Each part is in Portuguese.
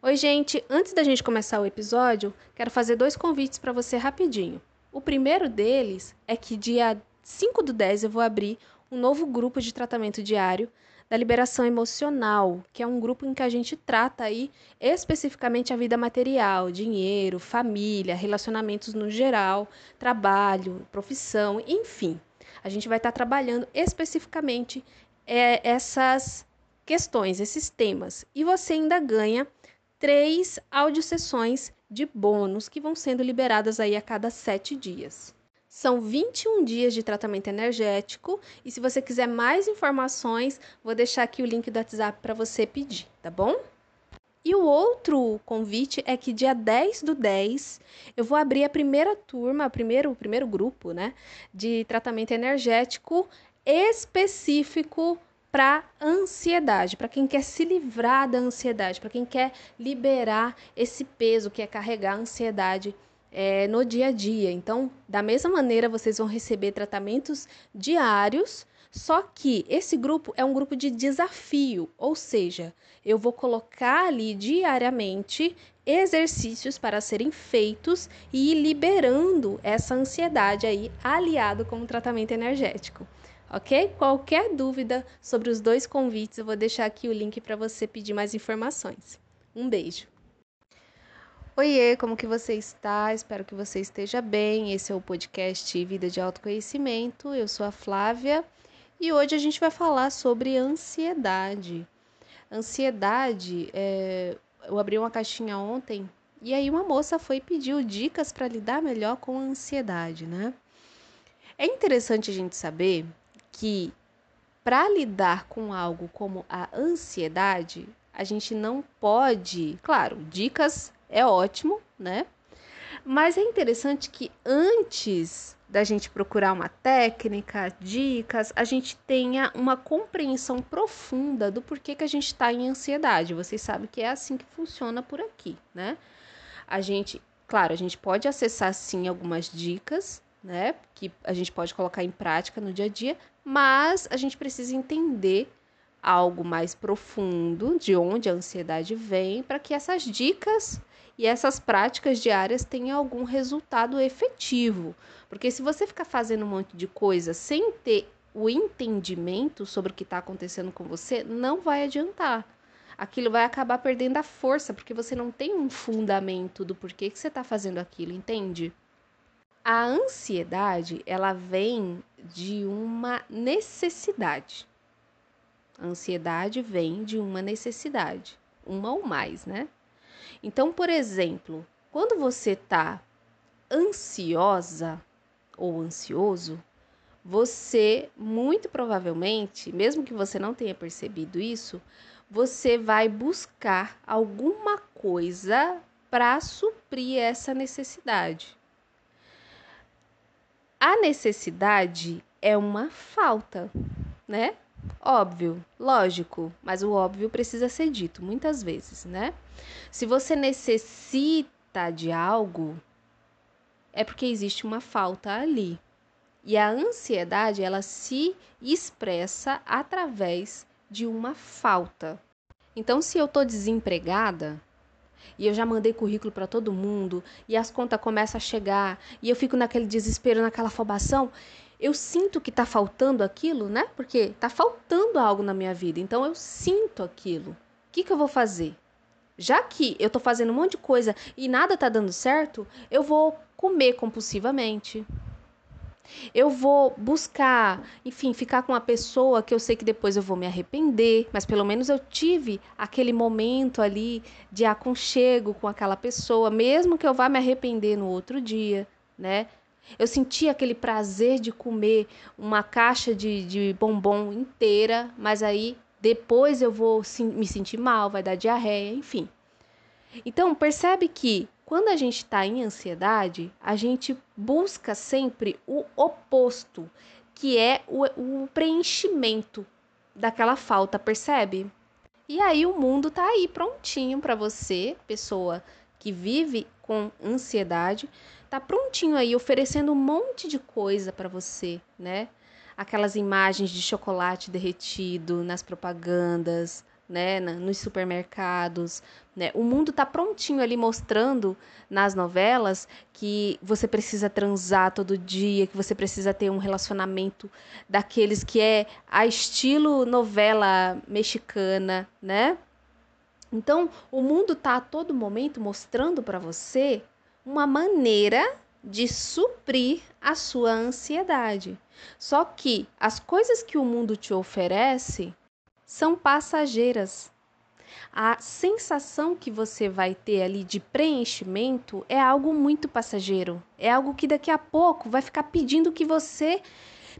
Oi, gente. Antes da gente começar o episódio, quero fazer dois convites para você rapidinho. O primeiro deles é que dia 5 do 10 eu vou abrir um novo grupo de tratamento diário da liberação emocional, que é um grupo em que a gente trata aí especificamente a vida material, dinheiro, família, relacionamentos no geral, trabalho, profissão, enfim. A gente vai estar trabalhando especificamente é, essas questões, esses temas. E você ainda ganha três audiosessões de bônus que vão sendo liberadas aí a cada sete dias. São 21 dias de tratamento energético e se você quiser mais informações, vou deixar aqui o link do WhatsApp para você pedir, tá bom? E o outro convite é que dia 10 do 10 eu vou abrir a primeira turma, primeiro, o primeiro grupo, né, de tratamento energético específico para ansiedade, para quem quer se livrar da ansiedade, para quem quer liberar esse peso que é carregar a ansiedade é, no dia a dia. Então, da mesma maneira, vocês vão receber tratamentos diários, só que esse grupo é um grupo de desafio, ou seja, eu vou colocar ali diariamente exercícios para serem feitos e ir liberando essa ansiedade aí, aliado com o tratamento energético ok? Qualquer dúvida sobre os dois convites, eu vou deixar aqui o link para você pedir mais informações. Um beijo! Oiê, como que você está? Espero que você esteja bem. Esse é o podcast Vida de Autoconhecimento. Eu sou a Flávia e hoje a gente vai falar sobre ansiedade. Ansiedade, é... eu abri uma caixinha ontem e aí uma moça foi pedir dicas para lidar melhor com a ansiedade, né? É interessante a gente saber que para lidar com algo como a ansiedade, a gente não pode, claro, dicas é ótimo, né? Mas é interessante que antes da gente procurar uma técnica, dicas, a gente tenha uma compreensão profunda do porquê que a gente está em ansiedade. Vocês sabem que é assim que funciona por aqui, né? A gente, claro, a gente pode acessar sim algumas dicas, né? Que a gente pode colocar em prática no dia a dia, mas a gente precisa entender algo mais profundo de onde a ansiedade vem para que essas dicas e essas práticas diárias tenham algum resultado efetivo. Porque se você ficar fazendo um monte de coisa sem ter o entendimento sobre o que está acontecendo com você, não vai adiantar. Aquilo vai acabar perdendo a força, porque você não tem um fundamento do porquê que você está fazendo aquilo, entende? A ansiedade, ela vem de uma necessidade. A ansiedade vem de uma necessidade, uma ou mais, né? Então, por exemplo, quando você está ansiosa ou ansioso, você muito provavelmente, mesmo que você não tenha percebido isso, você vai buscar alguma coisa para suprir essa necessidade. A necessidade é uma falta, né? Óbvio, lógico, mas o óbvio precisa ser dito muitas vezes, né? Se você necessita de algo, é porque existe uma falta ali. E a ansiedade, ela se expressa através de uma falta. Então, se eu estou desempregada, e eu já mandei currículo para todo mundo e as contas começam a chegar e eu fico naquele desespero, naquela afobação, eu sinto que está faltando aquilo, né? Porque está faltando algo na minha vida, então eu sinto aquilo. O que, que eu vou fazer? Já que eu estou fazendo um monte de coisa e nada está dando certo, eu vou comer compulsivamente eu vou buscar, enfim, ficar com uma pessoa que eu sei que depois eu vou me arrepender, mas pelo menos eu tive aquele momento ali de aconchego com aquela pessoa, mesmo que eu vá me arrepender no outro dia, né? Eu senti aquele prazer de comer uma caixa de, de bombom inteira, mas aí depois eu vou me sentir mal, vai dar diarreia, enfim. Então, percebe que quando a gente está em ansiedade, a gente busca sempre o oposto, que é o, o preenchimento daquela falta, percebe? E aí o mundo tá aí prontinho para você, pessoa que vive com ansiedade, tá prontinho aí oferecendo um monte de coisa para você, né? Aquelas imagens de chocolate derretido nas propagandas, né, nos supermercados, né? O mundo tá prontinho ali mostrando nas novelas que você precisa transar todo dia, que você precisa ter um relacionamento daqueles que é a estilo novela mexicana, né? Então, o mundo tá a todo momento mostrando para você uma maneira de suprir a sua ansiedade. Só que as coisas que o mundo te oferece são passageiras. A sensação que você vai ter ali de preenchimento é algo muito passageiro. É algo que daqui a pouco vai ficar pedindo que você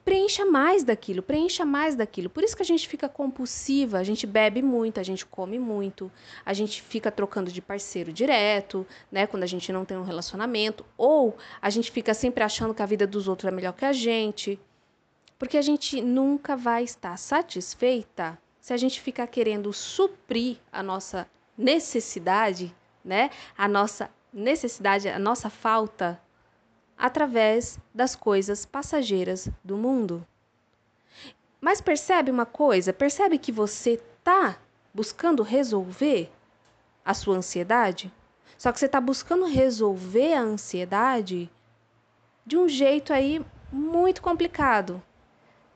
preencha mais daquilo, preencha mais daquilo. Por isso que a gente fica compulsiva, a gente bebe muito, a gente come muito, a gente fica trocando de parceiro direto, né, quando a gente não tem um relacionamento, ou a gente fica sempre achando que a vida dos outros é melhor que a gente. Porque a gente nunca vai estar satisfeita se a gente ficar querendo suprir a nossa necessidade, né? A nossa necessidade, a nossa falta através das coisas passageiras do mundo. Mas percebe uma coisa? Percebe que você está buscando resolver a sua ansiedade? Só que você está buscando resolver a ansiedade de um jeito aí muito complicado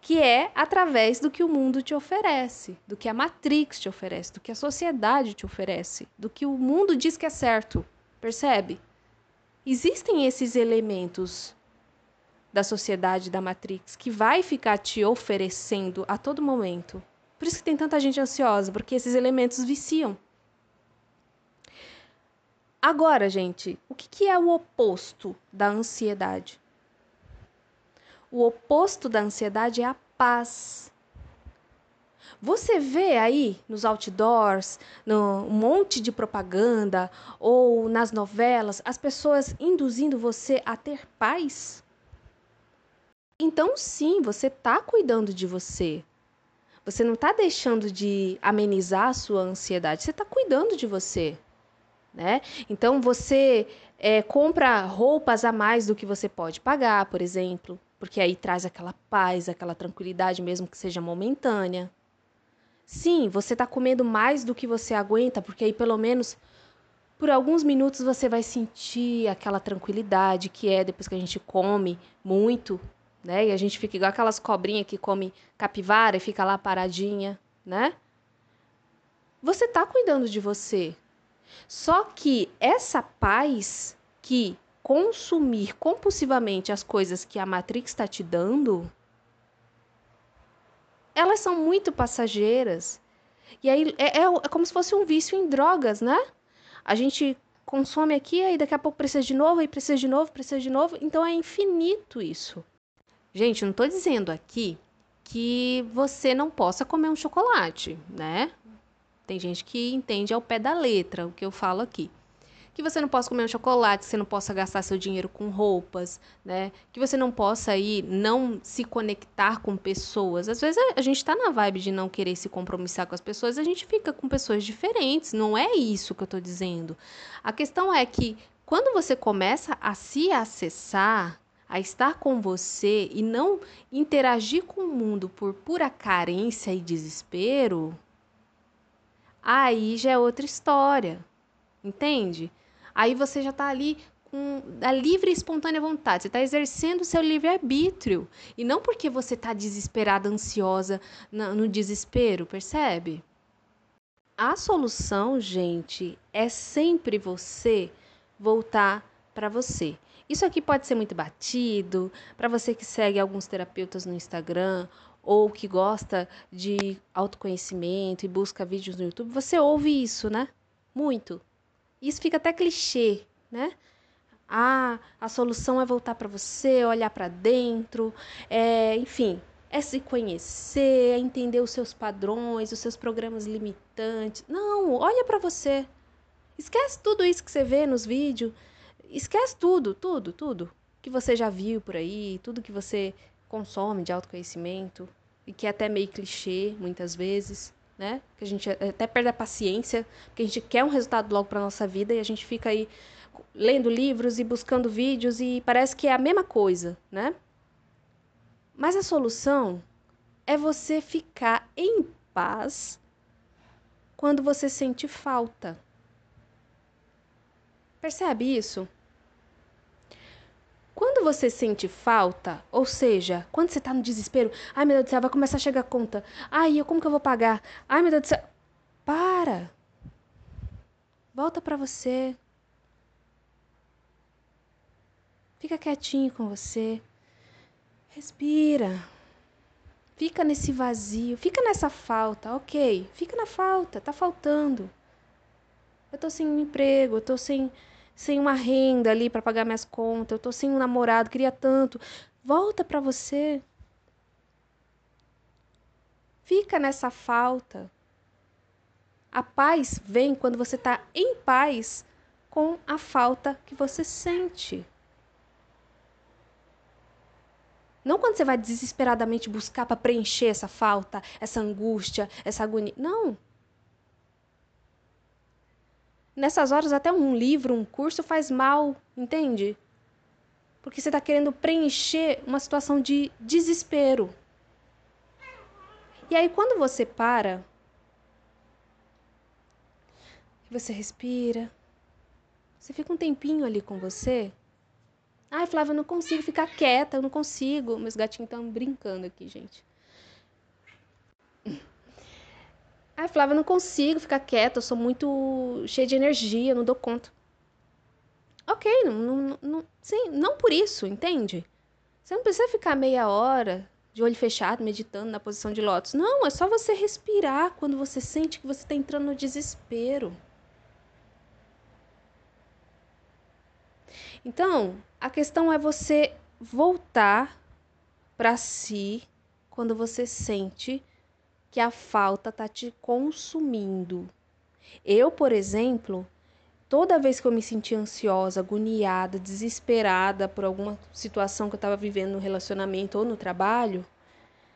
que é através do que o mundo te oferece, do que a Matrix te oferece, do que a sociedade te oferece, do que o mundo diz que é certo. Percebe? Existem esses elementos da sociedade da Matrix que vai ficar te oferecendo a todo momento. Por isso que tem tanta gente ansiosa, porque esses elementos viciam. Agora, gente, o que é o oposto da ansiedade? O oposto da ansiedade é a paz. Você vê aí nos outdoors, no monte de propaganda ou nas novelas, as pessoas induzindo você a ter paz? Então, sim, você está cuidando de você. Você não está deixando de amenizar a sua ansiedade, você está cuidando de você. Né? Então, você é, compra roupas a mais do que você pode pagar, por exemplo porque aí traz aquela paz, aquela tranquilidade, mesmo que seja momentânea. Sim, você está comendo mais do que você aguenta, porque aí pelo menos por alguns minutos você vai sentir aquela tranquilidade que é depois que a gente come muito, né? E a gente fica igual aquelas cobrinhas que come capivara e fica lá paradinha, né? Você está cuidando de você. Só que essa paz que consumir compulsivamente as coisas que a Matrix está te dando, elas são muito passageiras. E aí é, é, é, como se fosse um vício em drogas, né? A gente consome aqui, aí daqui a pouco precisa de novo, aí precisa de novo, precisa de novo. Então é infinito isso. Gente, não estou dizendo aqui que você não possa comer um chocolate, né? Tem gente que entende ao pé da letra o que eu falo aqui que você não possa comer um chocolate, que você não possa gastar seu dinheiro com roupas, né? Que você não possa aí não se conectar com pessoas. Às vezes a gente tá na vibe de não querer se compromissar com as pessoas, a gente fica com pessoas diferentes. Não é isso que eu tô dizendo. A questão é que quando você começa a se acessar, a estar com você e não interagir com o mundo por pura carência e desespero, aí já é outra história. Entende? Aí você já está ali com a livre e espontânea vontade, você está exercendo o seu livre-arbítrio. E não porque você está desesperada, ansiosa, no, desespero, percebe? A solução, gente, é sempre você voltar para você. Isso aqui pode ser muito batido para você que segue alguns terapeutas no Instagram ou que gosta de autoconhecimento e busca vídeos no YouTube. Você ouve isso, né? Muito. Isso fica até clichê, né? Ah, a solução é voltar para você, olhar para dentro, é, enfim, é se conhecer, é entender os seus padrões, os seus programas limitantes. Não, olha para você. Esquece tudo isso que você vê nos vídeos. Esquece tudo, tudo, tudo que você já viu por aí, tudo que você consome de autoconhecimento e que é até meio clichê muitas vezes né? Que a gente até perde a paciência, porque a gente quer um resultado logo para nossa vida e a gente fica aí lendo livros e buscando vídeos e parece que é a mesma coisa, né? Mas a solução é você ficar em paz quando você sente falta. Percebe isso? Quando você sente falta, ou seja, quando você tá no desespero, ai meu Deus do céu, vai começar a chegar a conta. Ai, eu como que eu vou pagar? Ai meu Deus do céu. Para. Volta para você. Fica quietinho com você. Respira. Fica nesse vazio, fica nessa falta, ok? Fica na falta, tá faltando. Eu tô sem emprego, eu tô sem sem uma renda ali para pagar minhas contas, eu tô sem um namorado, queria tanto. Volta para você. Fica nessa falta. A paz vem quando você está em paz com a falta que você sente. Não quando você vai desesperadamente buscar para preencher essa falta, essa angústia, essa agonia. Não. Nessas horas, até um livro, um curso faz mal, entende? Porque você está querendo preencher uma situação de desespero. E aí, quando você para, você respira, você fica um tempinho ali com você. Ai, Flávia, eu não consigo ficar quieta, eu não consigo. Meus gatinhos estão brincando aqui, gente. Ai, Flávia, eu não consigo ficar quieta, eu sou muito cheia de energia, não dou conta. Ok, não, não, não, sim, não por isso, entende? Você não precisa ficar meia hora de olho fechado, meditando na posição de lótus. Não, é só você respirar quando você sente que você está entrando no desespero. Então, a questão é você voltar para si quando você sente que a falta está te consumindo. Eu, por exemplo, toda vez que eu me sentia ansiosa, agoniada, desesperada por alguma situação que eu estava vivendo no relacionamento ou no trabalho,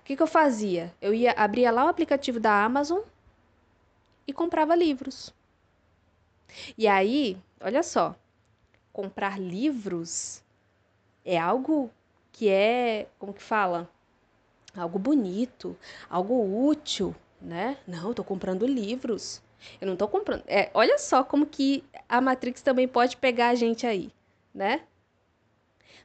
o que, que eu fazia? Eu ia abria lá o aplicativo da Amazon e comprava livros. E aí, olha só, comprar livros é algo que é, como que fala? Algo bonito, algo útil, né? Não, estou comprando livros. Eu não estou comprando. É, olha só como que a Matrix também pode pegar a gente aí, né?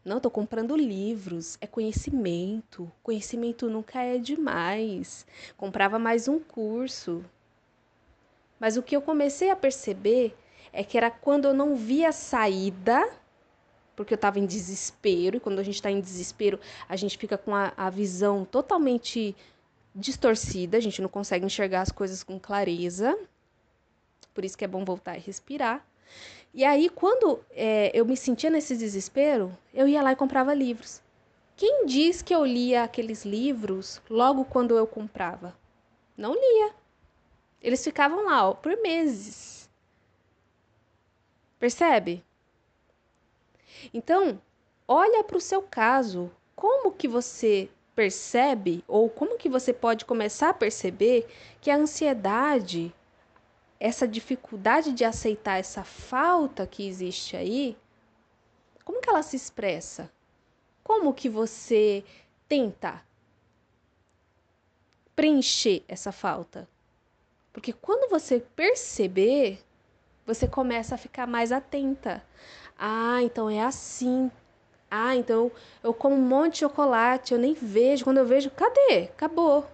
Não, estou comprando livros, é conhecimento. Conhecimento nunca é demais. Comprava mais um curso. Mas o que eu comecei a perceber é que era quando eu não via saída porque eu estava em desespero, e quando a gente está em desespero, a gente fica com a, a visão totalmente distorcida, a gente não consegue enxergar as coisas com clareza. Por isso que é bom voltar e respirar. E aí, quando é, eu me sentia nesse desespero, eu ia lá e comprava livros. Quem diz que eu lia aqueles livros logo quando eu comprava? Não lia. Eles ficavam lá ó, por meses. Percebe? Então, olha para o seu caso, como que você percebe ou como que você pode começar a perceber que a ansiedade, essa dificuldade de aceitar essa falta que existe aí, como que ela se expressa? Como que você tenta preencher essa falta? Porque quando você perceber, você começa a ficar mais atenta. Ah, então é assim. Ah, então eu como um monte de chocolate, eu nem vejo. Quando eu vejo, cadê? Acabou.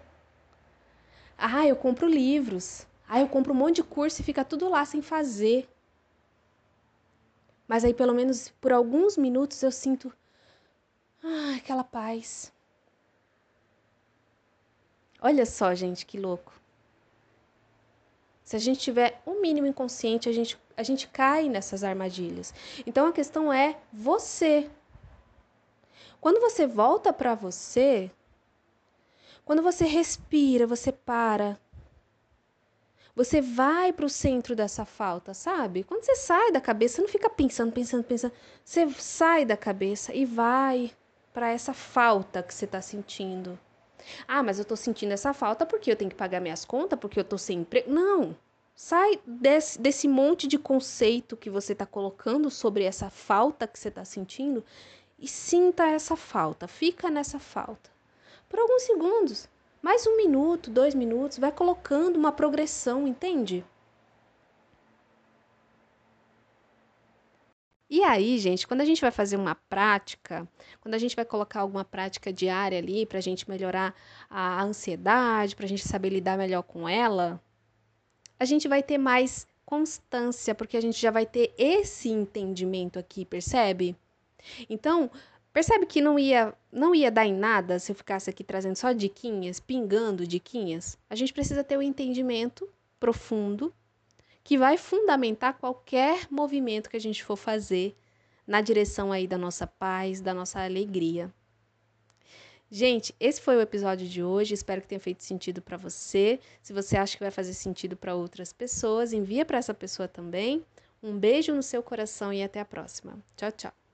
Ah, eu compro livros. Ah, eu compro um monte de curso e fica tudo lá sem fazer. Mas aí, pelo menos por alguns minutos, eu sinto ah, aquela paz. Olha só, gente, que louco. Se a gente tiver um mínimo inconsciente, a gente, a gente cai nessas armadilhas. Então a questão é você. Quando você volta para você, quando você respira, você para. Você vai para o centro dessa falta, sabe? Quando você sai da cabeça, não fica pensando, pensando, pensando. Você sai da cabeça e vai para essa falta que você está sentindo. Ah, mas eu tô sentindo essa falta porque eu tenho que pagar minhas contas, porque eu tô sem emprego. Não. Sai desse, desse monte de conceito que você está colocando sobre essa falta que você está sentindo e sinta essa falta. Fica nessa falta. Por alguns segundos. Mais um minuto, dois minutos, vai colocando uma progressão, entende? E aí, gente, quando a gente vai fazer uma prática, quando a gente vai colocar alguma prática diária ali para a gente melhorar a ansiedade, para a gente saber lidar melhor com ela, a gente vai ter mais constância, porque a gente já vai ter esse entendimento aqui, percebe? Então, percebe que não ia, não ia dar em nada se eu ficasse aqui trazendo só diquinhas, pingando diquinhas? A gente precisa ter o um entendimento profundo que vai fundamentar qualquer movimento que a gente for fazer na direção aí da nossa paz, da nossa alegria. Gente, esse foi o episódio de hoje. Espero que tenha feito sentido para você. Se você acha que vai fazer sentido para outras pessoas, envia para essa pessoa também. Um beijo no seu coração e até a próxima. Tchau, tchau.